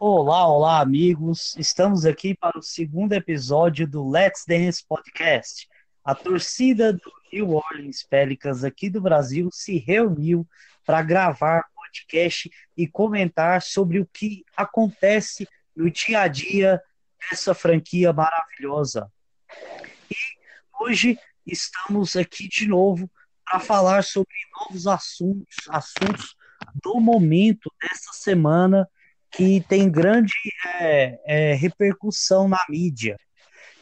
Olá, olá, amigos. Estamos aqui para o segundo episódio do Let's Dance Podcast. A torcida do New Orleans Pelicans aqui do Brasil se reuniu para gravar podcast e comentar sobre o que acontece no dia a dia dessa franquia maravilhosa. E hoje estamos aqui de novo para falar sobre novos assuntos, assuntos do momento dessa semana que tem grande é, é, repercussão na mídia.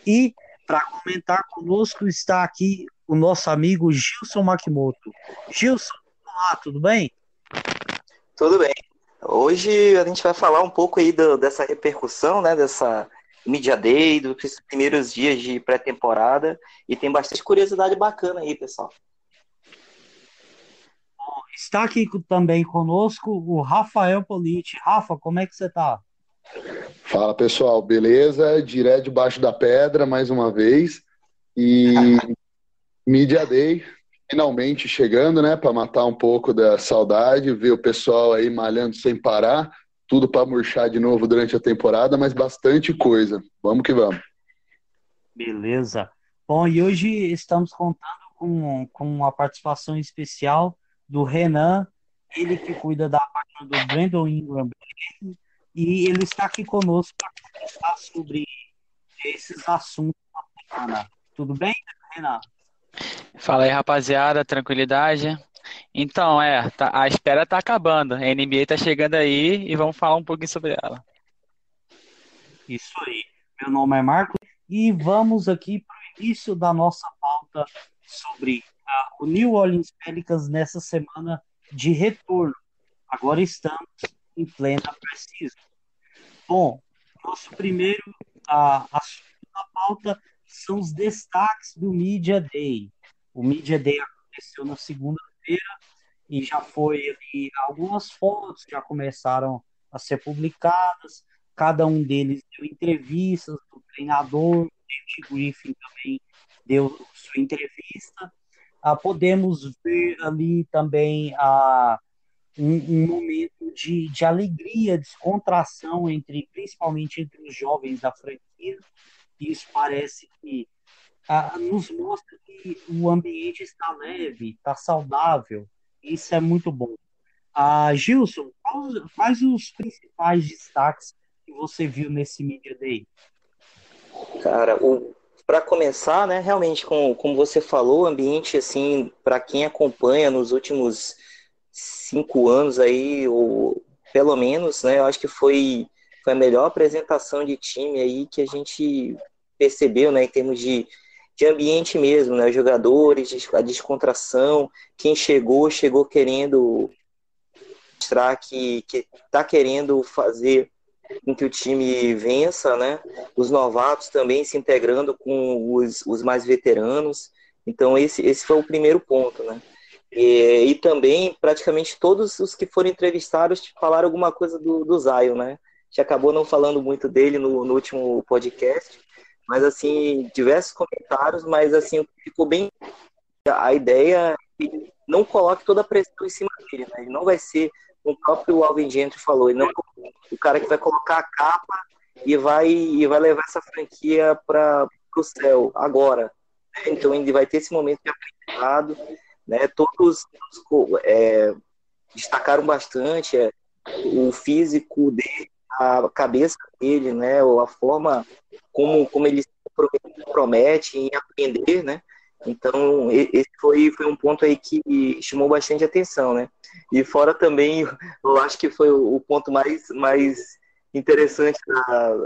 E para comentar conosco está aqui o nosso amigo Gilson Makimoto. Gilson, olá, tudo bem? Tudo bem. Hoje a gente vai falar um pouco aí do, dessa repercussão, né, dessa Media Day, dos primeiros dias de pré-temporada, e tem bastante curiosidade bacana aí, pessoal. Está aqui também conosco o Rafael Politi. Rafa, como é que você está? Fala pessoal, beleza? Direto debaixo da pedra mais uma vez. E Media Day finalmente chegando, né, para matar um pouco da saudade, ver o pessoal aí malhando sem parar, tudo para murchar de novo durante a temporada, mas bastante coisa. Vamos que vamos. Beleza. Bom, e hoje estamos contando com, com uma participação especial do Renan, ele que cuida da página do Brandon Ingram, e ele está aqui conosco para conversar sobre esses assuntos Tudo bem, Renan? Fala aí, rapaziada, tranquilidade. Então, é, tá, a espera tá acabando. A NBA tá chegando aí e vamos falar um pouquinho sobre ela. Isso aí. Meu nome é Marco e vamos aqui para o início da nossa pauta sobre o New Orleans Pelicans nessa semana de retorno. Agora estamos em plena precisa. Bom, nosso primeiro uh, assunto da pauta são os destaques do Media Day. O Media Day aconteceu na segunda-feira e já foi ali algumas fotos já começaram a ser publicadas. Cada um deles deu entrevistas, o treinador, o David Griffin também deu sua entrevista. Ah, podemos ver ali também ah, um, um, momento de, de alegria, descontração entre, principalmente entre os jovens da franquia, isso parece que ah, nos mostra que o ambiente está leve, está saudável. Isso é muito bom. Ah, Gilson, quais, quais os principais destaques que você viu nesse Media Day? Cara, para começar, né, realmente, como, como você falou, o ambiente, assim, para quem acompanha nos últimos cinco anos aí, ou pelo menos, né, eu acho que foi, foi a melhor apresentação de time aí que a gente percebeu, né, em termos de, de ambiente mesmo, né, os jogadores, a descontração, quem chegou, chegou querendo mostrar que está querendo fazer com que o time vença, né, os novatos também se integrando com os, os mais veteranos, então esse, esse foi o primeiro ponto, né, e, e, também praticamente todos os que foram entrevistados falaram alguma coisa do, do Zion, né? A gente acabou não falando muito dele no, no último podcast, mas assim, diversos comentários, mas assim, ficou bem a ideia é que não coloque toda a pressão em cima dele, né? Ele não vai ser, o próprio Alvin Gentry falou, ele não o cara que vai colocar a capa e vai e vai levar essa franquia para o céu agora. Né? Então ele vai ter esse momento de aprendizado, né? Todos é, destacaram bastante é, o físico dele, a cabeça dele, né? A forma como, como ele se promete em aprender, né? Então, esse foi, foi um ponto aí que chamou bastante atenção, né? E fora também, eu acho que foi o ponto mais, mais interessante da,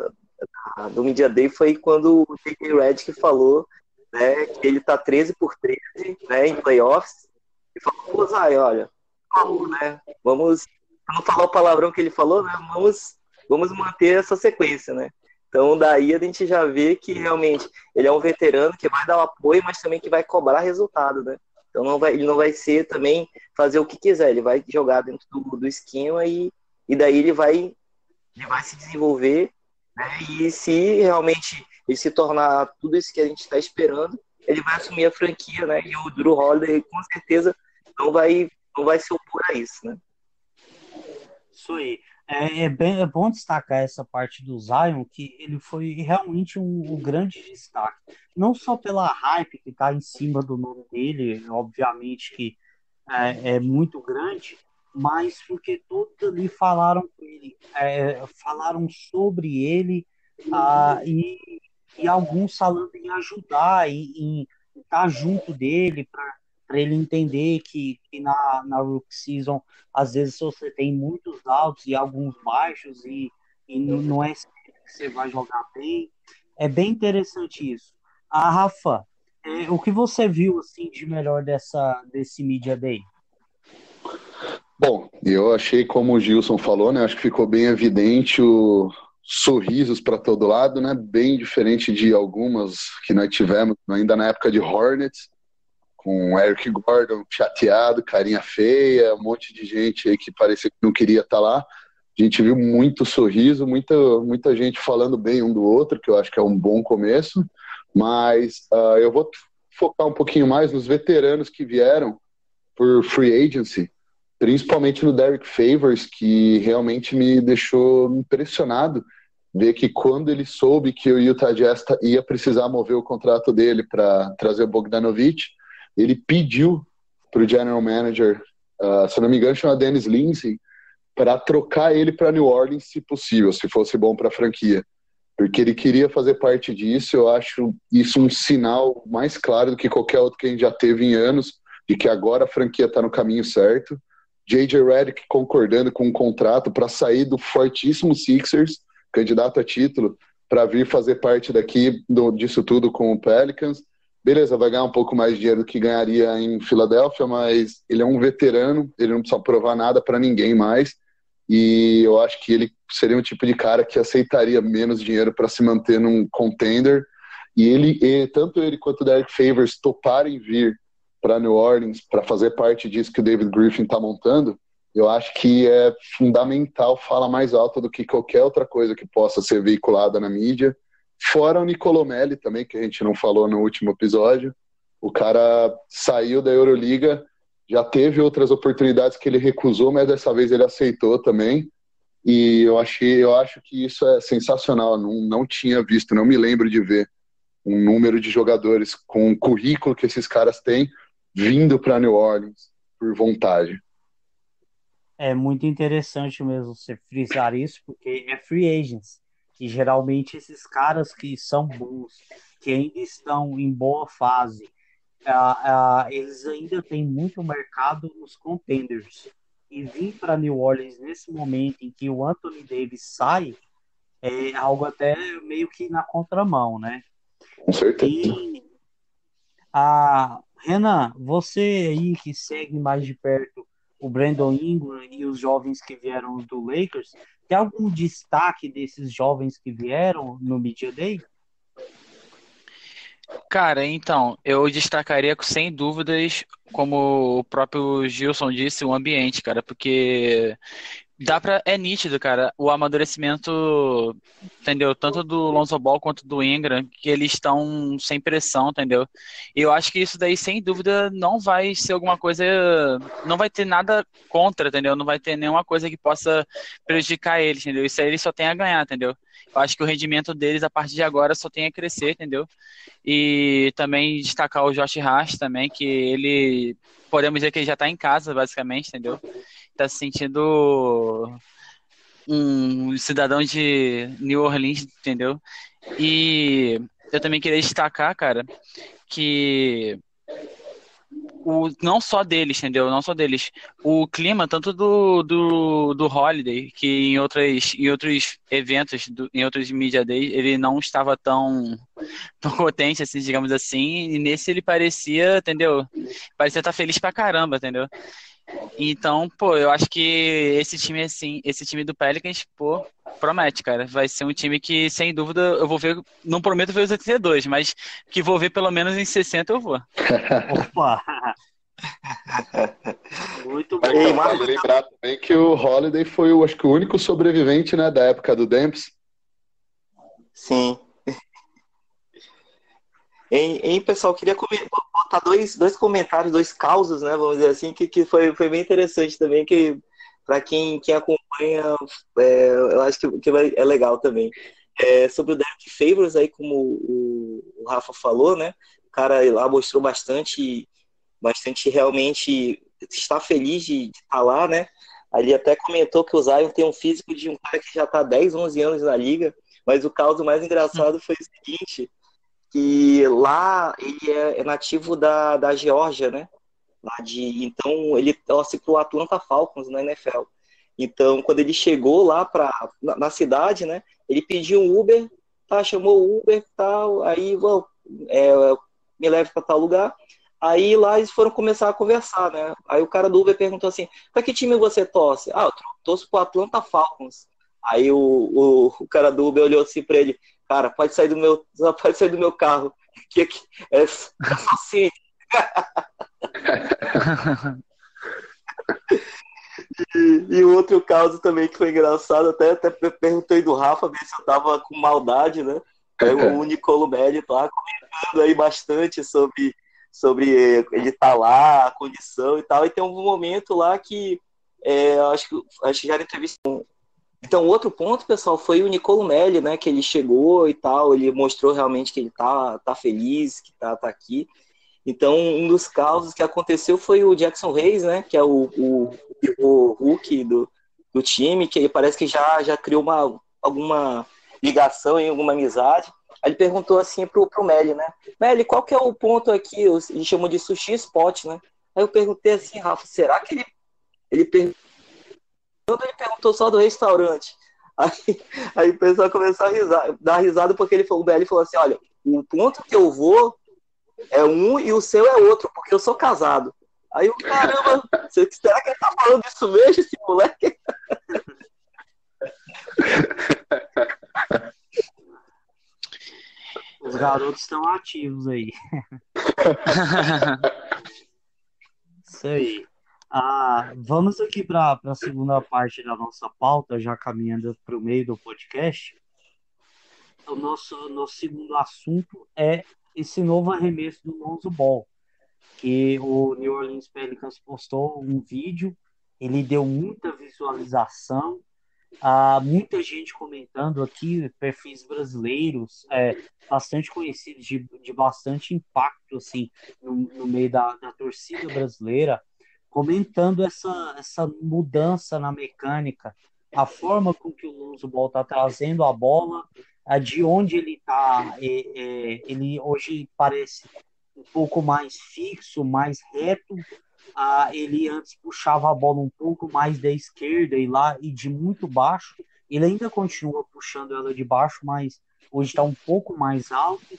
da, do Media Day foi quando o J.K. Redick falou né, que ele tá 13 por 13 né, em playoffs e falou, pô, Zay, olha, vamos, né? Vamos, não falar o palavrão que ele falou, né? Vamos, vamos manter essa sequência, né? Então, daí a gente já vê que realmente ele é um veterano que vai dar o apoio, mas também que vai cobrar resultado, né? Então, não vai, ele não vai ser também fazer o que quiser, ele vai jogar dentro do, do esquema e, e daí ele vai, ele vai se desenvolver, né? E se realmente ele se tornar tudo isso que a gente está esperando, ele vai assumir a franquia, né? E o Drew Holiday, com certeza, não vai, não vai se opor a isso, né? Isso aí. É, é, bem, é bom destacar essa parte do Zion, que ele foi realmente um, um grande destaque. Não só pela hype que está em cima do nome dele, obviamente que é, é muito grande, mas porque todos ali falaram com ele, é, falaram sobre ele ah, e, e alguns falando em ajudar em estar junto dele para ele entender que, que na, na Rook Season às vezes você tem muitos altos e alguns baixos e, e não, não é sempre que você vai jogar bem. É bem interessante isso. A ah, Rafa, é, o que você viu assim de melhor dessa desse Media Day? Bom, eu achei, como o Gilson falou, né? Acho que ficou bem evidente o sorrisos para todo lado, né? Bem diferente de algumas que nós tivemos ainda na época de Hornets, com Eric Gordon chateado, carinha feia, um monte de gente aí que parecia que não queria estar tá lá. A gente viu muito sorriso, muita, muita gente falando bem um do outro, que eu acho que é um bom começo. Mas uh, eu vou focar um pouquinho mais nos veteranos que vieram por free agency principalmente no Derek Favors, que realmente me deixou impressionado ver que quando ele soube que o Utah Jazz ia precisar mover o contrato dele para trazer o Bogdanovich, ele pediu para o general manager, uh, se não me engano, chama Dennis Lindsay, para trocar ele para New Orleans, se possível, se fosse bom para a franquia. Porque ele queria fazer parte disso, eu acho isso um sinal mais claro do que qualquer outro que a gente já teve em anos, de que agora a franquia está no caminho certo. J.J. Redick concordando com um contrato para sair do fortíssimo Sixers, candidato a título, para vir fazer parte daqui do, disso tudo com o Pelicans. Beleza, vai ganhar um pouco mais de dinheiro do que ganharia em Filadélfia, mas ele é um veterano, ele não precisa provar nada para ninguém mais. E eu acho que ele seria um tipo de cara que aceitaria menos dinheiro para se manter num contender. E ele, e, tanto ele quanto o Derek Favors toparem vir para New Orleans para fazer parte disso que o David Griffin está montando, eu acho que é fundamental fala mais alto do que qualquer outra coisa que possa ser veiculada na mídia. Fora o Nicolomelli também, que a gente não falou no último episódio. O cara saiu da Euroliga, já teve outras oportunidades que ele recusou, mas dessa vez ele aceitou também. E eu achei, eu acho que isso é sensacional. Não, não tinha visto, não me lembro de ver um número de jogadores com o currículo que esses caras têm vindo para New Orleans por vontade. É muito interessante mesmo você frisar isso, porque é free agents. E geralmente esses caras que são bons, que ainda estão em boa fase, uh, uh, eles ainda têm muito mercado nos contenders. E vir para New Orleans nesse momento em que o Anthony Davis sai, é algo até meio que na contramão, né? Com certeza. E a, Renan, você aí que segue mais de perto o Brandon Ingram e os jovens que vieram do Lakers, tem algum destaque desses jovens que vieram no Media Day? Cara, então, eu destacaria sem dúvidas, como o próprio Gilson disse, o ambiente, cara, porque dá pra. É nítido, cara, o amadurecimento, entendeu? Tanto do Lonzo Ball quanto do Ingram, que eles estão sem pressão, entendeu? E eu acho que isso daí, sem dúvida, não vai ser alguma coisa. Não vai ter nada contra, entendeu? Não vai ter nenhuma coisa que possa prejudicar eles, entendeu? Isso aí eles só tem a ganhar, entendeu? Eu acho que o rendimento deles a partir de agora só tem a crescer, entendeu? E também destacar o Josh Hart também, que ele podemos dizer que ele já está em casa, basicamente, entendeu? Tá se sentindo um cidadão de New Orleans, entendeu? E eu também queria destacar, cara, que o, não só deles, entendeu? Não só deles. O clima, tanto do, do, do Holiday, que em, outras, em outros eventos, do, em outros Media Days, ele não estava tão, tão potente, assim, digamos assim, e nesse ele parecia, entendeu? Parecia estar feliz pra caramba, entendeu? Então, pô, eu acho que esse time, assim, esse time do Pelicans, pô, promete, cara. Vai ser um time que, sem dúvida, eu vou ver. Não prometo ver os 82, mas que vou ver pelo menos em 60 eu vou. Opa! Muito bom. Então, vale lembrar também que o Holiday foi, eu acho que, o único sobrevivente, né, da época do Demps. Sim. Hein, hein, pessoal, queria botar dois, dois comentários, dois causos, né, vamos dizer assim, que, que foi, foi bem interessante também, que para quem, quem acompanha é, eu acho que, que é legal também. É, sobre o Derek Favors, aí, como o, o, Rafa falou, né? O cara lá mostrou bastante, bastante realmente está feliz de, de estar lá, né? Ali até comentou que o Zion tem um físico de um cara que já está 10, 11 anos na liga, mas o caso mais engraçado foi o seguinte, que lá ele é, é nativo da, da Geórgia, né? Lá de, então ele torce para o Atlanta Falcons na NFL. Então, quando ele chegou lá pra, na, na cidade, né? Ele pediu um Uber, tá, chamou o Uber, tal, aí, vou, é, me leve para tal lugar. Aí lá eles foram começar a conversar, né? Aí o cara do Uber perguntou assim: pra que time você torce? Ah, eu torço pro Atlanta Falcons. Aí o, o, o cara do Uber olhou assim pra ele: Cara, pode sair do meu, pode sair do meu carro. Que, que é, é só assim. E, e outro caso também que foi engraçado, até, até perguntei do Rafa, ver se eu tava com maldade, né? Aí o Nicolo Melli lá comentando aí bastante sobre, sobre ele estar tá lá, a condição e tal. E tem um momento lá que é, acho, que, acho que já era entrevista. Então, outro ponto, pessoal, foi o Nicolo Melli, né? Que ele chegou e tal, ele mostrou realmente que ele tá, tá feliz, que tá, tá aqui. Então, um dos casos que aconteceu foi o Jackson Reis, né? Que é o, o, o Hulk do, do time, que ele parece que já, já criou uma, alguma ligação e alguma amizade. Aí ele perguntou assim pro, pro Meli, né? Meli, qual que é o ponto aqui? Eles chamam de sushi spot, né? Aí eu perguntei assim, Rafa, será que ele. Ele perguntou. Ele perguntou só do restaurante. Aí, aí o pessoal começou a risar, dar risada porque ele falou, o Meli falou assim: olha, o ponto que eu vou é um e o seu é outro, porque eu sou casado. Aí o caramba, será que ele tá falando isso mesmo, esse moleque? Os garotos estão ativos aí. Isso aí. Ah, vamos aqui para a segunda parte da nossa pauta, já caminhando para o meio do podcast. O nosso, nosso segundo assunto é esse novo arremesso do Lonzo Ball, que o New Orleans Pelicans postou um vídeo, ele deu muita visualização, há muita gente comentando aqui, perfis brasileiros, é, bastante conhecidos, de, de bastante impacto assim, no, no meio da, da torcida brasileira, comentando essa, essa mudança na mecânica, a forma com que o Lonzo está trazendo a bola, de onde ele está, é, é, ele hoje parece um pouco mais fixo, mais reto. Ah, ele antes puxava a bola um pouco mais da esquerda e lá e de muito baixo. Ele ainda continua puxando ela de baixo, mas hoje está um pouco mais alto.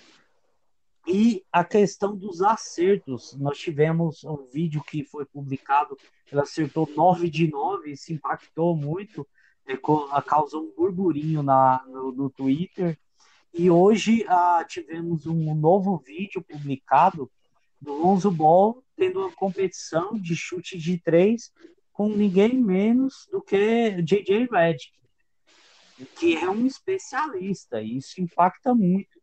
E a questão dos acertos, nós tivemos um vídeo que foi publicado, ele acertou 9 de 9, isso impactou muito causou um burburinho na, no, no Twitter. E hoje ah, tivemos um novo vídeo publicado do Lonzo Ball tendo uma competição de chute de três com ninguém menos do que JJ Redick, que é um especialista. E isso impacta muito.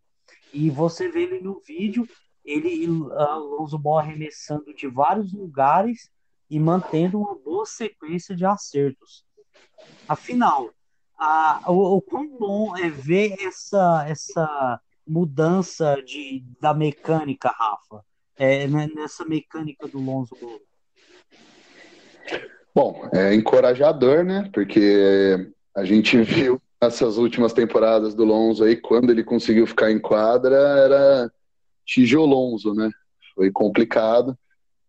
E você vê ele no vídeo, ele Lonzo Ball arremessando de vários lugares e mantendo uma boa sequência de acertos. Afinal, a, o, o quão bom é ver essa, essa mudança de, da mecânica, Rafa, é, né, nessa mecânica do Lonzo Ball? Bom, é encorajador, né? Porque a gente viu essas últimas temporadas do Lonzo aí, quando ele conseguiu ficar em quadra, era tijolonzo, né? Foi complicado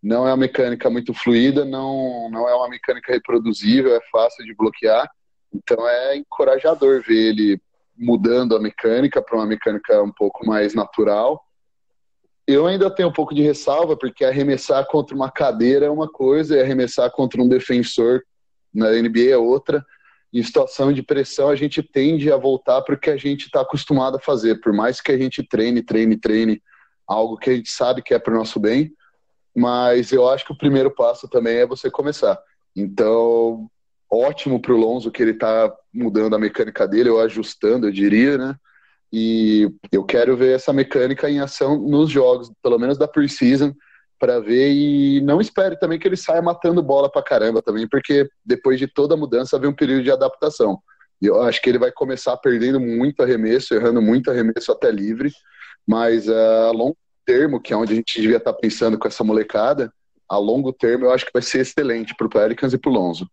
não é uma mecânica muito fluida, não, não é uma mecânica reproduzível, é fácil de bloquear. Então é encorajador ver ele mudando a mecânica para uma mecânica um pouco mais natural. Eu ainda tenho um pouco de ressalva, porque arremessar contra uma cadeira é uma coisa e arremessar contra um defensor na NBA é outra. Em situação de pressão, a gente tende a voltar para o que a gente está acostumado a fazer. Por mais que a gente treine, treine, treine algo que a gente sabe que é para o nosso bem, mas eu acho que o primeiro passo também é você começar. Então, ótimo para o Lonzo que ele está mudando a mecânica dele, ou ajustando, eu diria, né? E eu quero ver essa mecânica em ação nos jogos, pelo menos da preseason, para ver e não espere também que ele saia matando bola para caramba também, porque depois de toda a mudança vem um período de adaptação. E eu acho que ele vai começar perdendo muito arremesso, errando muito arremesso até livre, mas uh, a longo termo, que é onde a gente devia estar tá pensando com essa molecada, a longo termo eu acho que vai ser excelente para o Pelicans e para o Lonzo.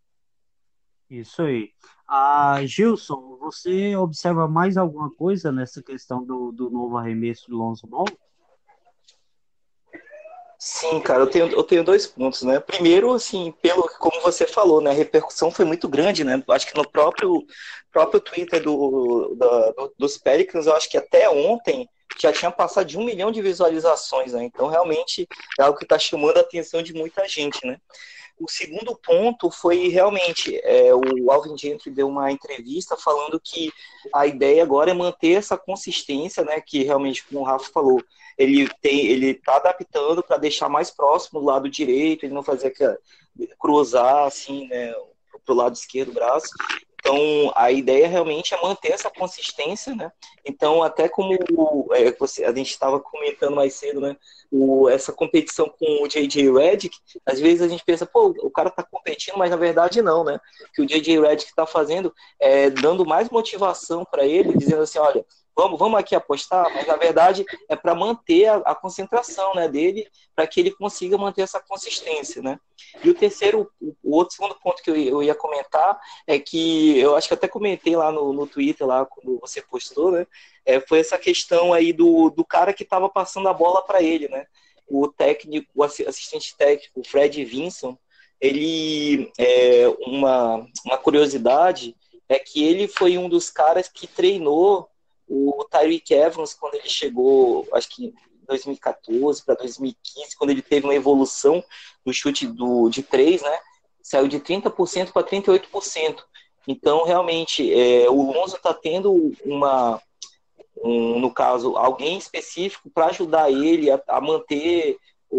Isso aí. Ah, Gilson, você observa mais alguma coisa nessa questão do, do novo arremesso do Lonzo Ball? Sim, cara, eu tenho, eu tenho dois pontos, né? Primeiro, assim, pelo como você falou, né? A repercussão foi muito grande, né? Acho que no próprio, próprio Twitter do, do, dos Pelicans, eu acho que até ontem já tinha passado de um milhão de visualizações, né? Então, realmente, é algo que está chamando a atenção de muita gente, né? O segundo ponto foi realmente é, o Alvin Gentry deu uma entrevista falando que a ideia agora é manter essa consistência, né? Que realmente, como o Rafa falou, ele tem, ele está adaptando para deixar mais próximo do lado direito, ele não fazer que cruzar assim, né? Para o lado esquerdo do braço. Então, a ideia realmente é manter essa consistência, né? Então, até como é, você, a gente estava comentando mais cedo, né? O, essa competição com o J.J. Redick, às vezes a gente pensa, pô, o cara está competindo, mas na verdade não, né? O que o J.J. Redick está fazendo é dando mais motivação para ele, dizendo assim, olha, vamos, vamos aqui apostar, mas na verdade é para manter a, a, concentração né, dele, para que ele consiga manter essa consistência. Né? E o terceiro, o outro segundo ponto que eu, eu ia comentar é que eu acho que até comentei lá no, no Twitter, lá quando você postou, né? É, foi essa questão aí do, do cara que estava passando a bola para ele, né? O técnico, o assistente técnico, o Fred Vinson, ele é uma, uma curiosidade é que ele foi um dos caras que treinou o Tyreek Evans, quando ele chegou, acho que em 2014 para 2015, quando ele teve uma evolução do chute do, de 3, né? Saiu de 30% para 38%. Então, realmente, é, o Lonzo está tendo uma, um, no caso, alguém específico para ajudar ele a, a, manter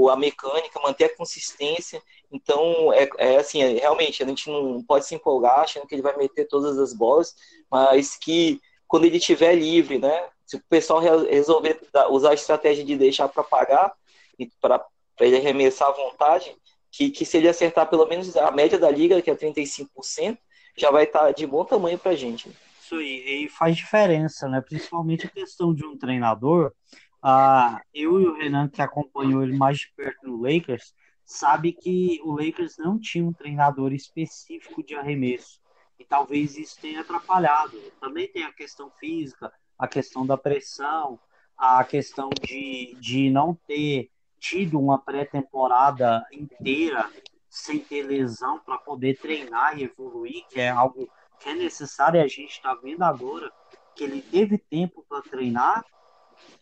a mecânica, manter a consistência. Então, é, é assim, é, realmente, a gente não pode se empolgar achando que ele vai meter todas as bolas, mas que quando ele estiver livre, né? Se o pessoal resolver usar a estratégia de deixar para pagar e para ele arremessar à vontade, que, que se ele acertar pelo menos a média da liga, que é 35%, já vai estar tá de bom tamanho para a gente. Isso aí, e faz diferença, né? Principalmente a questão de um treinador. Ah, eu e o Renan, que acompanhou ele mais de perto no Lakers, sabe que o Lakers não tinha um treinador específico de arremesso e talvez isso tenha atrapalhado. Também tem a questão física, a questão da pressão, a questão de, de não ter tido uma pré-temporada inteira sem ter lesão para poder treinar e evoluir, que é algo que é necessário e a gente está vendo agora que ele teve tempo para treinar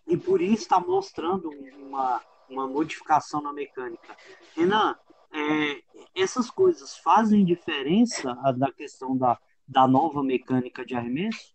e por isso está mostrando uma, uma modificação na mecânica. Renan, é, essas coisas fazem diferença da questão da, da nova mecânica de arremesso?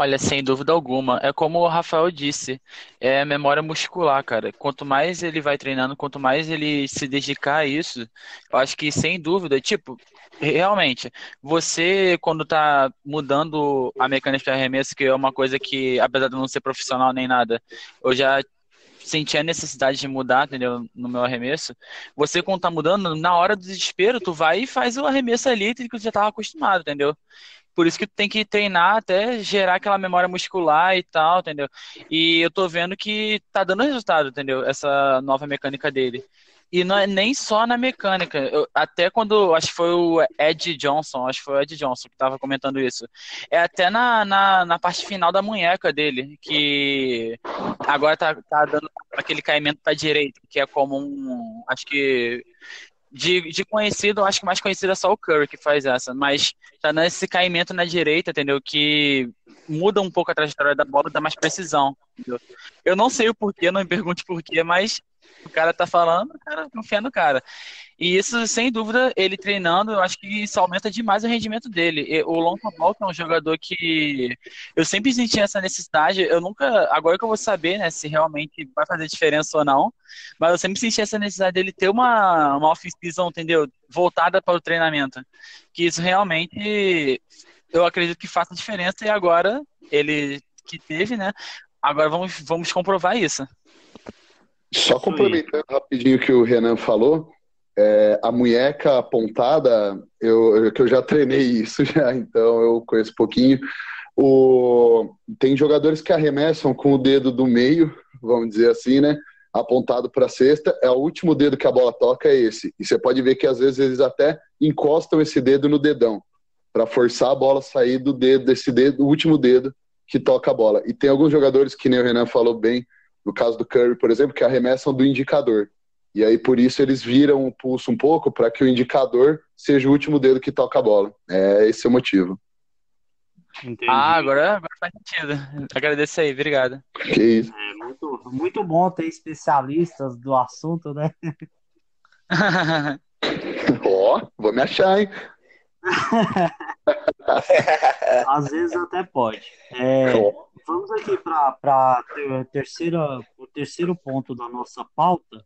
Olha, sem dúvida alguma. É como o Rafael disse, é memória muscular, cara. Quanto mais ele vai treinando, quanto mais ele se dedicar a isso, eu acho que sem dúvida, tipo, realmente, você quando tá mudando a mecânica de arremesso, que é uma coisa que, apesar de não ser profissional nem nada, eu já sentir a necessidade de mudar, entendeu? No meu arremesso, você quando tá mudando, na hora do desespero, tu vai e faz o arremesso ali que tu já tava acostumado, entendeu? Por isso que tu tem que treinar até gerar aquela memória muscular e tal, entendeu? E eu tô vendo que tá dando resultado, entendeu? Essa nova mecânica dele. E não é nem só na mecânica. Eu, até quando, acho que foi o Ed Johnson, acho que foi o Ed Johnson que estava comentando isso. É até na, na, na, parte final da munheca dele, que agora tá, tá dando aquele caimento para direita, que é como um. Acho que. De, de conhecido, acho que mais conhecido é só o Curry que faz essa, mas tá dando esse caimento na direita, entendeu? Que muda um pouco a trajetória da bola, dá mais precisão. Entendeu? Eu não sei o porquê, não me pergunte porquê, mas o cara tá falando, o cara confia no cara. E isso, sem dúvida, ele treinando, eu acho que isso aumenta demais o rendimento dele. O Lonzo Ball é um jogador que eu sempre senti essa necessidade. Eu nunca, agora que eu vou saber, né, se realmente vai fazer diferença ou não, mas eu sempre senti essa necessidade dele ter uma, uma off-season, entendeu? Voltada para o treinamento. Que isso realmente, eu acredito que faça diferença e agora ele que teve, né? Agora vamos, vamos comprovar isso. Só complementando rapidinho o que o Renan falou, é, a munheca apontada, eu, que eu já treinei isso já, então eu conheço um pouquinho. O, tem jogadores que arremessam com o dedo do meio, vamos dizer assim, né? Apontado para a cesta, é o último dedo que a bola toca, é esse. E você pode ver que às vezes eles até encostam esse dedo no dedão, para forçar a bola a sair do dedo, desse dedo, o último dedo que toca a bola. E tem alguns jogadores, que nem o Renan falou bem, no caso do Curry, por exemplo, que arremessam do indicador. E aí por isso eles viram o pulso um pouco para que o indicador seja o último dedo que toca a bola. É esse é o motivo. Entendi. Ah, agora, agora faz sentido. Agradeço aí, obrigado. Que isso. É muito, muito bom ter especialistas do assunto, né? Ó, oh, vou me achar, hein? Às vezes até pode. É, vamos aqui para o terceiro ponto da nossa pauta,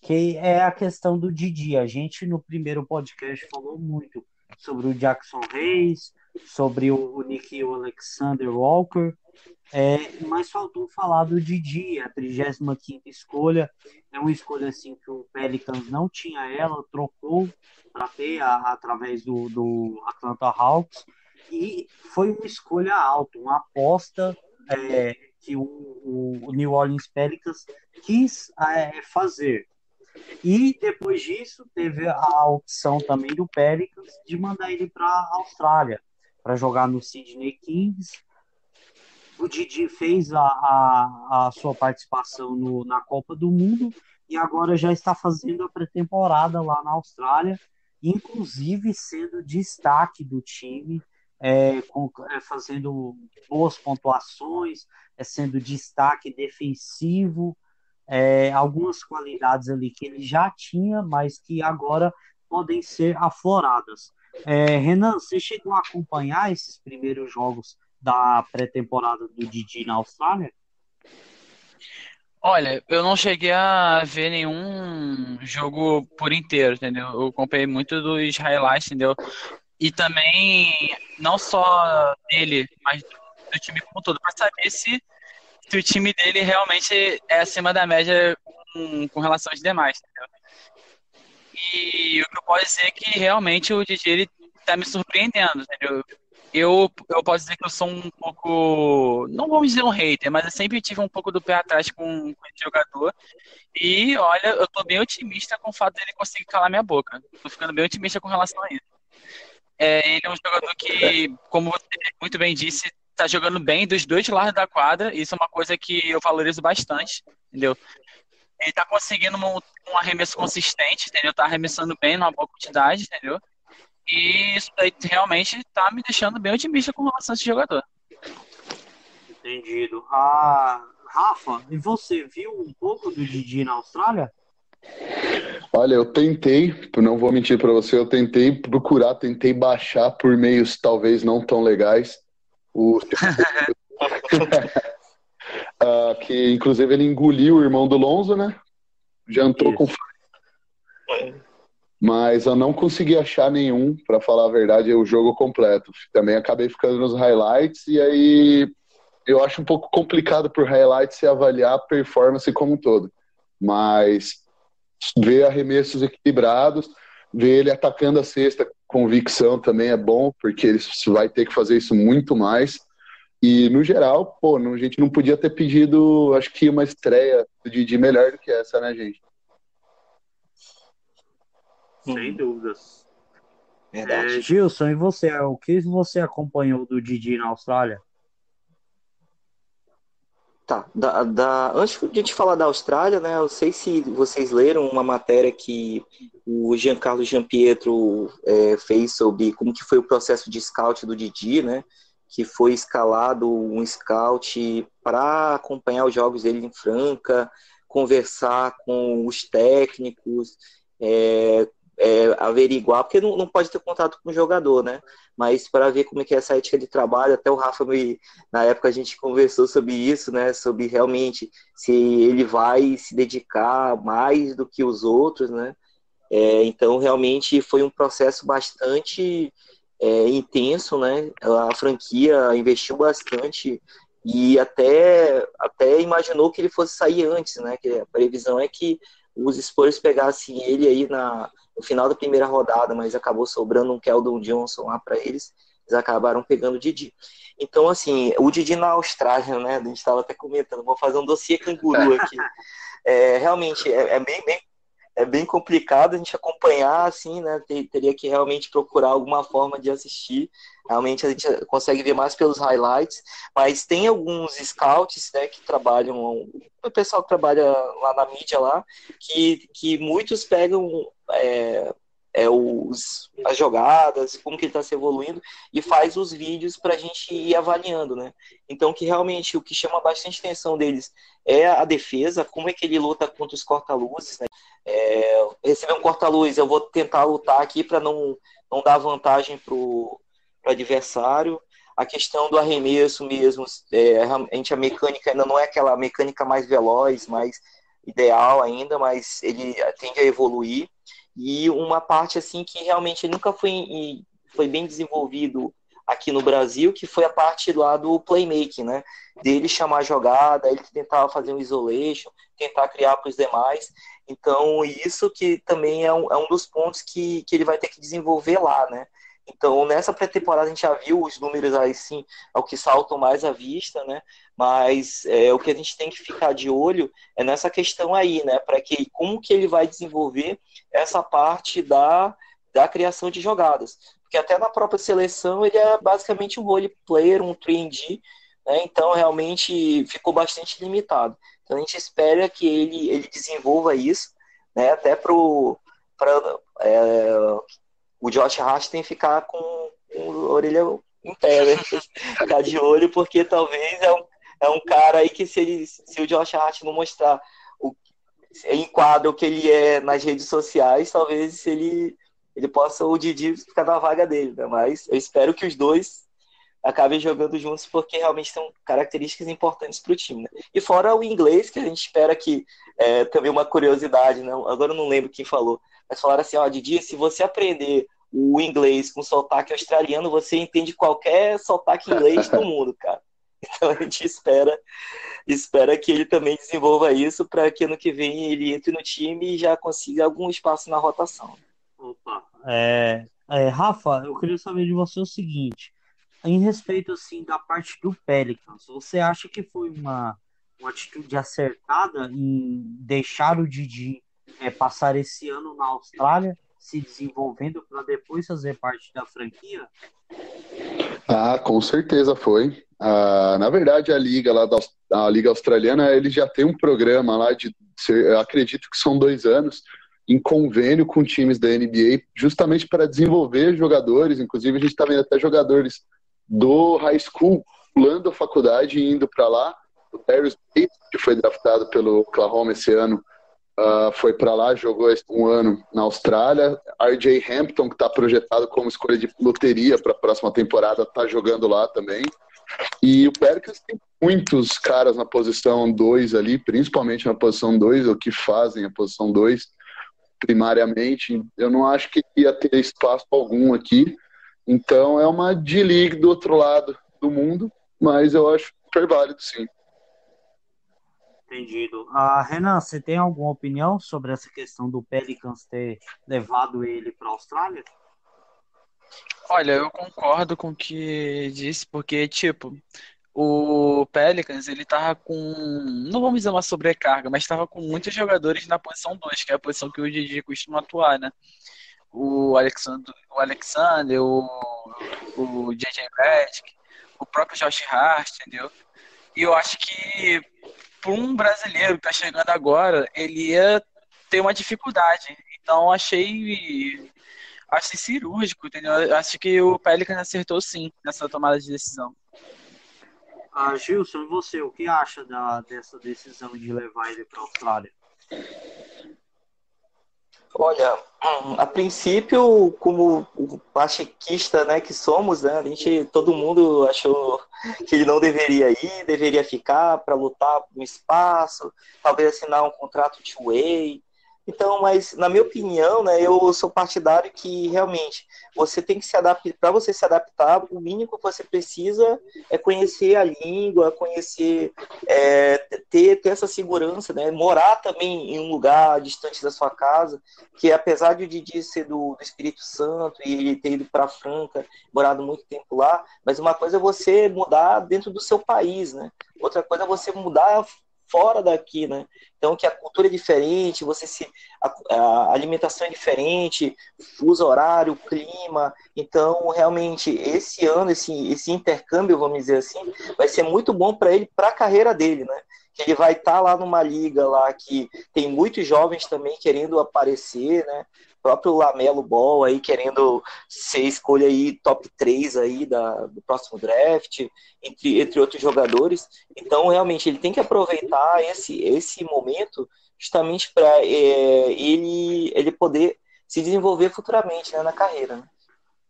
que é a questão do Didi. A gente no primeiro podcast falou muito sobre o Jackson Reis, sobre o Nick Alexander Walker, é, mas faltou falar do Didi, a 35 escolha. É uma escolha assim que o Pelicans não tinha ela, trocou para ter a, através do, do Atlanta Hawks. E foi uma escolha alta, uma aposta é, que o, o, New Orleans Pelicans quis é, fazer. E depois disso, teve a opção também do Pelicans de mandar ele para a Austrália, para jogar no Sydney Kings. O Didi fez a, a, a sua participação no, na Copa do Mundo e agora já está fazendo a pré-temporada lá na Austrália, inclusive sendo destaque do time, é, com, é, fazendo boas pontuações, é, sendo destaque defensivo é, algumas qualidades ali que ele já tinha, mas que agora podem ser afloradas. É, Renan, você chegou a acompanhar esses primeiros jogos da pré-temporada do Didi na Austrália? Olha, eu não cheguei a ver nenhum jogo por inteiro, entendeu? Eu acompanhei muito dos highlights, entendeu? E também, não só dele, mas do time como todo, para saber se se o time dele realmente é acima da média com, com relação aos demais, entendeu? E o que eu posso dizer é que realmente o DJ ele tá me surpreendendo, entendeu? Eu, eu posso dizer que eu sou um pouco, não vamos dizer um hater, mas eu sempre tive um pouco do pé atrás com, com esse jogador. E olha, eu tô bem otimista com o fato dele conseguir calar minha boca. Tô ficando bem otimista com relação a isso. É, ele é um jogador que, como você muito bem disse, tá jogando bem dos dois lados da quadra, isso é uma coisa que eu valorizo bastante, entendeu? Ele tá conseguindo um, um arremesso consistente, entendeu? Tá arremessando bem numa boa quantidade, entendeu? E isso aí realmente tá me deixando bem otimista com relação a esse jogador. Entendido. Ah, Rafa, e você viu um pouco do Didi na Austrália? Olha, eu tentei, não vou mentir para você, eu tentei procurar, tentei baixar por meios talvez não tão legais o... uh, que inclusive ele engoliu o irmão do Lonzo, né? Jantou Isso. com mas eu não consegui achar nenhum, para falar a verdade, o jogo completo. Também acabei ficando nos highlights e aí eu acho um pouco complicado por highlights se avaliar a performance como um todo. Mas ver arremessos equilibrados, ver ele atacando a cesta convicção também é bom, porque ele vai ter que fazer isso muito mais. E, no geral, pô, a gente não podia ter pedido, acho que, uma estreia Didi melhor do que essa, né, gente? Sem dúvidas. Verdade. É, Gilson, e você? O que você acompanhou do Didi na Austrália? Tá, da, da, antes de a gente falar da Austrália, né, eu sei se vocês leram uma matéria que o Giancarlo Giampietro é, fez sobre como que foi o processo de scout do Didi, né, que foi escalado um scout para acompanhar os jogos dele em Franca, conversar com os técnicos, é, é, averiguar, porque não, não pode ter contato com o jogador, né? Mas para ver como é que é essa ética de trabalho, até o Rafa, me, na época a gente conversou sobre isso, né? Sobre realmente se ele vai se dedicar mais do que os outros, né? É, então, realmente foi um processo bastante é, intenso, né? A franquia investiu bastante e até, até imaginou que ele fosse sair antes, né? Que a previsão é que os Spurs pegassem ele aí na, no final da primeira rodada, mas acabou sobrando um Keldon Johnson lá para eles, eles acabaram pegando o Didi. Então, assim, o Didi na Austrália, né? A gente estava até comentando, vou fazer um dossiê canguru aqui. É, realmente, é, é bem, bem é bem complicado a gente acompanhar, assim, né? Teria que realmente procurar alguma forma de assistir. Realmente a gente consegue ver mais pelos highlights, mas tem alguns scouts, né, que trabalham, o pessoal que trabalha lá na mídia lá, que, que muitos pegam é, é, os, as jogadas, como que ele está se evoluindo, e faz os vídeos para a gente ir avaliando, né? Então, que realmente o que chama bastante atenção deles é a defesa, como é que ele luta contra os corta-luzes, né? É, receber um corta-luz, eu vou tentar lutar aqui para não, não dar vantagem para o adversário. A questão do arremesso mesmo, é, a gente a mecânica ainda não é aquela mecânica mais veloz, mais ideal ainda, mas ele tende a evoluir e uma parte assim que realmente nunca foi, foi bem desenvolvido aqui no Brasil, que foi a parte lá do playmaking, né? Dele chamar a jogada, ele tentar fazer um isolation, tentar criar para os demais. Então, isso que também é um, é um dos pontos que, que ele vai ter que desenvolver lá, né? Então, nessa pré-temporada a gente já viu os números aí sim, é o que saltam mais à vista, né? Mas é, o que a gente tem que ficar de olho é nessa questão aí, né? Para que como que ele vai desenvolver essa parte da, da criação de jogadas. Porque até na própria seleção ele é basicamente um role player, um 3D, né? Então realmente ficou bastante limitado. Então a gente espera que ele, ele desenvolva isso, né? Até para é, o Josh Hart tem que ficar com, com a orelha em pé, né? ficar de olho, porque talvez é um, é um cara aí que se, ele, se o Josh Hart não mostrar o enquadra o que ele é nas redes sociais, talvez ele, ele possa o Didi ficar na vaga dele, né? Mas eu espero que os dois acabem jogando juntos, porque realmente são características importantes para o time. Né? E fora o inglês, que a gente espera que é, também uma curiosidade, né? agora eu não lembro quem falou, mas falaram assim, ó, Didi, se você aprender o inglês com sotaque australiano, você entende qualquer sotaque inglês do mundo, cara. Então a gente espera, espera que ele também desenvolva isso para que ano que vem ele entre no time e já consiga algum espaço na rotação. Opa, é, é, Rafa, eu queria saber de você o seguinte, em respeito assim da parte do Pelicans, você acha que foi uma, uma atitude acertada em deixar o Didi é, passar esse ano na Austrália, se desenvolvendo para depois fazer parte da franquia? Ah, com certeza foi. Ah, na verdade, a liga lá da a liga australiana, ele já tem um programa lá de, acredito que são dois anos, em convênio com times da NBA, justamente para desenvolver jogadores. Inclusive, a gente está vendo até jogadores do high school pulando a faculdade e indo para lá. O Darius que foi draftado pelo Oklahoma esse ano, Uh, foi para lá, jogou um ano na Austrália. RJ Hampton, que está projetado como escolha de loteria para a próxima temporada, está jogando lá também. E o Pelicans tem muitos caras na posição 2 ali, principalmente na posição 2, ou que fazem a posição 2 primariamente. Eu não acho que ia ter espaço algum aqui. Então é uma D-League do outro lado do mundo, mas eu acho super válido sim. Entendido. Ah, Renan, você tem alguma opinião sobre essa questão do Pelicans ter levado ele para a Austrália? Olha, eu concordo com o que disse, porque, tipo, o Pelicans, ele tava com, não vamos dizer uma sobrecarga, mas tava com muitos jogadores na posição 2, que é a posição que o Didi costuma atuar, né? O Alexander, o, Alexander, o, o JJ Redick, o próprio Josh Hart, entendeu? E eu acho que para um brasileiro que está chegando agora, ele ia ter uma dificuldade. Então achei achei cirúrgico, entendeu? Acho que o Pelican acertou sim nessa tomada de decisão. Ah, Gilson, e você, o que acha da, dessa decisão de levar ele para a Austrália? Olha, a princípio, como pachequista né, que somos, né, a gente, todo mundo achou que ele não deveria ir, deveria ficar para lutar no espaço, talvez assinar um contrato two-way, Então, mas na minha opinião, né, eu sou partidário que realmente você tem que se adaptar, para você se adaptar, o mínimo que você precisa é conhecer a língua, conhecer, é, ter, ter essa segurança, né, morar também em um lugar distante da sua casa, que apesar de o Didi ser do, do Espírito Santo e ele ter ido para Franca, morado muito tempo lá, mas uma coisa é você mudar dentro do seu país, né, outra coisa é você mudar fora daqui, né? Então que a cultura é diferente, você se a, a, alimentação é diferente, fuso horário, clima. Então realmente esse ano esse esse intercâmbio, vamos dizer assim, vai ser muito bom para ele, para a carreira dele, né? Ele vai estar tá lá numa liga lá que tem muitos jovens também querendo aparecer, né? Próprio Lamelo Ball aí querendo ser escolha aí top 3 aí da, do próximo draft, entre, entre outros jogadores. Então, realmente, ele tem que aproveitar esse, esse momento justamente para é, ele, ele poder se desenvolver futuramente né, na carreira. Né?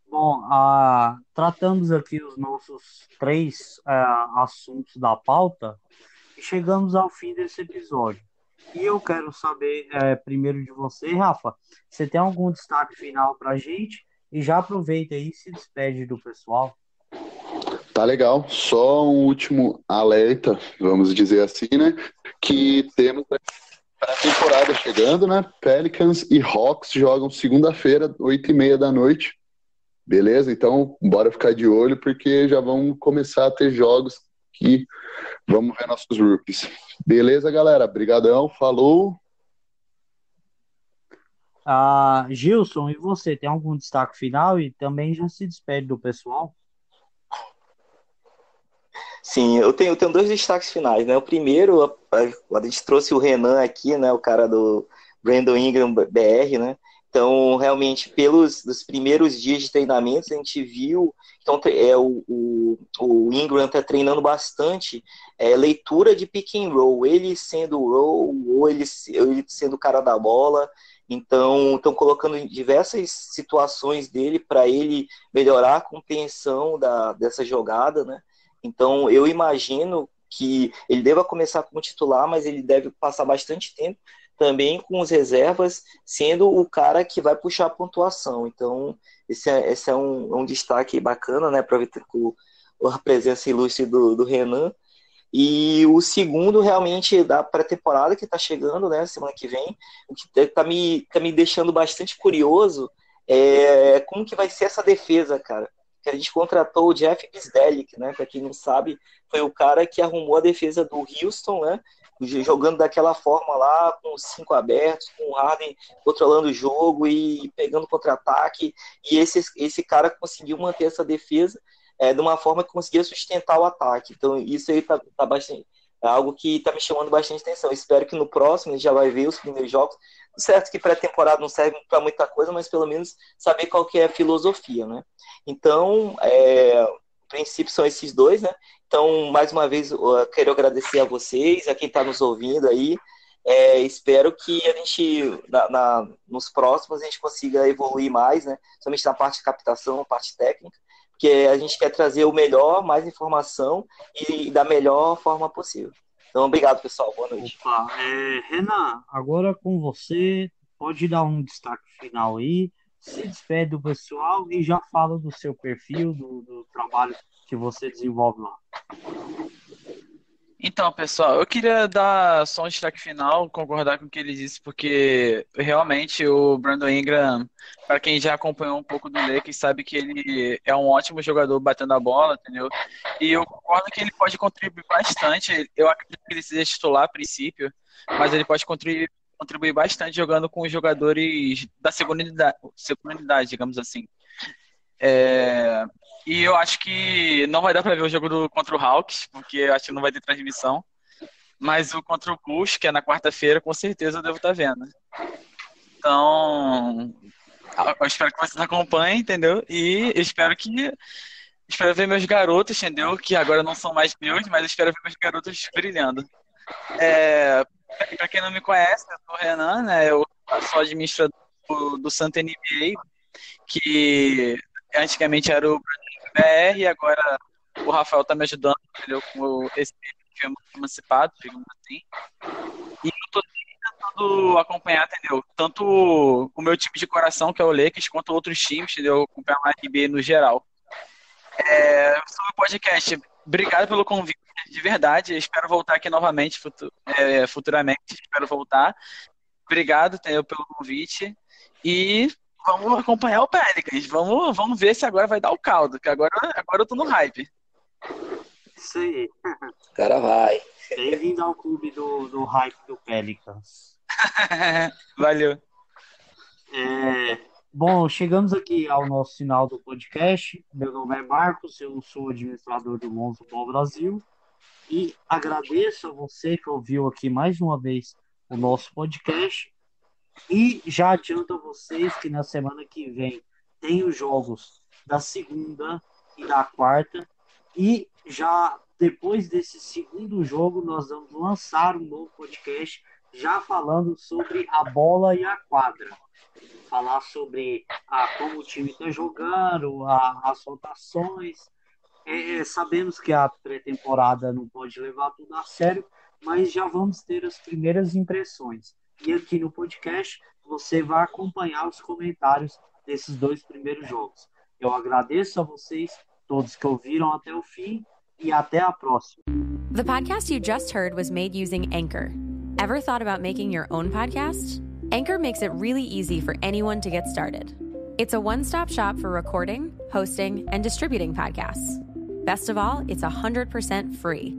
Bom, uh, tratamos aqui os nossos três uh, assuntos da pauta e chegamos ao fim desse episódio. E eu quero saber é, primeiro de você, Rafa, você tem algum destaque final para a gente? E já aproveita aí e se despede do pessoal. Tá legal. Só um último alerta, vamos dizer assim, né? Que temos a temporada chegando, né? Pelicans e Hawks jogam segunda-feira, oito e meia da noite. Beleza? Então, bora ficar de olho, porque já vão começar a ter jogos que vamos ver nossos rookies. Beleza, galera? Brigadão, falou. Ah, Gilson, e você, tem algum destaque final e também já se despede do pessoal? Sim, eu tenho, eu tenho dois destaques finais, né? O primeiro, a, a, a gente trouxe o Renan aqui, né? O cara do Brandon Ingram BR, né? Então, realmente, pelos dos primeiros dias de treinamentos, a gente viu. Então, é, o, o, o Ingram está treinando bastante é, leitura de pick and roll, ele sendo o roll, ou ele, ele sendo o cara da bola. Então, estão colocando diversas situações dele para ele melhorar a compreensão da, dessa jogada, né? Então, eu imagino que ele deva começar como titular, mas ele deve passar bastante tempo também com os reservas, sendo o cara que vai puxar a pontuação. Então, esse é, esse é um, um destaque bacana, né, com a presença ilustre do, do Renan. E o segundo, realmente, da pré-temporada que está chegando, né, semana que vem, o que está me, tá me deixando bastante curioso é como que vai ser essa defesa, cara. Que a gente contratou o Jeff Bisdelic, né, para quem não sabe, foi o cara que arrumou a defesa do Houston, né, jogando daquela forma lá, com cinco abertos, com o Harden controlando o jogo e pegando contra-ataque. E esse, esse cara conseguiu manter essa defesa é, de uma forma que conseguia sustentar o ataque. Então, isso aí tá, tá bastante. É algo que está me chamando bastante atenção. Espero que no próximo a gente já vai ver os primeiros jogos. Certo que pré-temporada não serve para muita coisa, mas pelo menos saber qual que é a filosofia, né? Então, é, o princípio são esses dois, né? Então, mais uma vez, quero agradecer a vocês, a quem está nos ouvindo aí. É, espero que a gente, na, na, nos próximos, a gente consiga evoluir mais, né? Somente na parte de captação, parte técnica, porque a gente quer trazer o melhor, mais informação e da melhor forma possível. Então, obrigado, pessoal. Boa noite. Opa, é, Renan, agora com você, pode dar um destaque final aí, se despede do pessoal e já fala do seu perfil, do, do trabalho que você desenvolve lá. Então, pessoal, eu queria dar só um destaque final, concordar com o que ele disse, porque realmente o Brandon Ingram, para quem já acompanhou um pouco do Lakers, sabe que ele é um ótimo jogador batendo a bola, entendeu? E eu concordo que ele pode contribuir bastante. Eu acredito que ele seja titular a princípio, mas ele pode contribuir, contribuir bastante jogando com os jogadores da segunda unidade, segunda unidade digamos assim. É, e eu acho que não vai dar para ver o jogo do, contra o Hawks, porque eu acho que não vai ter transmissão. Mas o contra o Bulls, que é na quarta-feira, com certeza eu devo estar tá vendo. Então, eu espero que vocês acompanhem, entendeu? E eu espero que. Espero ver meus garotos, entendeu? Que agora não são mais meus, mas espero ver meus garotos brilhando. É, para quem não me conhece, eu sou o Renan, né? Eu sou administrador do, do Santa NBA, que antigamente era o BR, e agora o Rafael tá me ajudando, entendeu? Com esse filme emancipado, digamos assim. E eu tô tentando acompanhar, entendeu? Tanto o meu time de coração, que é o Lakers, quanto outros times, entendeu? Acompanhar a NBA no geral. É, sobre o podcast, obrigado pelo convite, de verdade. Espero voltar aqui novamente é, futuramente. Espero voltar. Obrigado entendeu, pelo convite. E vamos acompanhar o Pelicans. Vamos, vamos ver se agora vai dar o caldo, que agora, agora eu tô no hype. Isso aí. O cara vai. Bem-vindo ao clube do, do hype do Pelicans. Valeu. É, bom, chegamos aqui ao nosso final do podcast. Meu nome é Marcos, eu sou administrador do Monzo Ball Brasil. E agradeço a você que ouviu aqui mais uma vez o nosso podcast. E já adianto a vocês que na semana que vem tem os jogos da segunda e da quarta. E já depois desse segundo jogo, nós vamos lançar um novo podcast já falando sobre a bola e a quadra. Falar sobre a, como o time está jogando, a, as rotações. É, sabemos que a pré-temporada não pode levar tudo a sério, mas já vamos ter as primeiras impressões. E aqui no podcast você vai acompanhar os comentários desses dois primeiros jogos. Eu agradeço a vocês, todos que ouviram até o fim, e até a próxima. The podcast you just heard was made using Anchor. Ever thought about making your own podcast? Anchor makes it really easy for anyone to get started. It's a one stop shop for recording, hosting, and distributing podcasts. Best of all, it's 100% free.